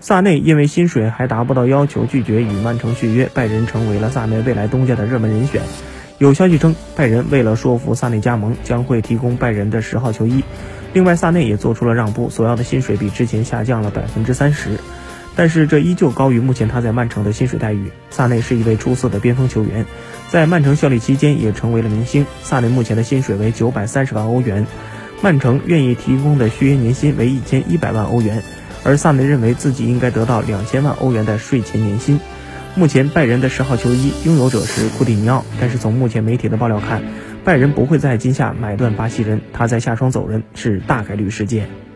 萨内因为薪水还达不到要求，拒绝与曼城续约，拜仁成为了萨内未来东家的热门人选。有消息称，拜仁为了说服萨内加盟，将会提供拜仁的十号球衣。另外，萨内也做出了让步，索要的薪水比之前下降了百分之三十，但是这依旧高于目前他在曼城的薪水待遇。萨内是一位出色的边锋球员，在曼城效力期间也成为了明星。萨内目前的薪水为九百三十万欧元，曼城愿意提供的续约年薪为一千一百万欧元，而萨内认为自己应该得到两千万欧元的税前年薪。目前拜仁的十号球衣拥有者是库蒂尼奥，但是从目前媒体的爆料看，拜仁不会在今夏买断巴西人，他在夏窗走人是大概率事件。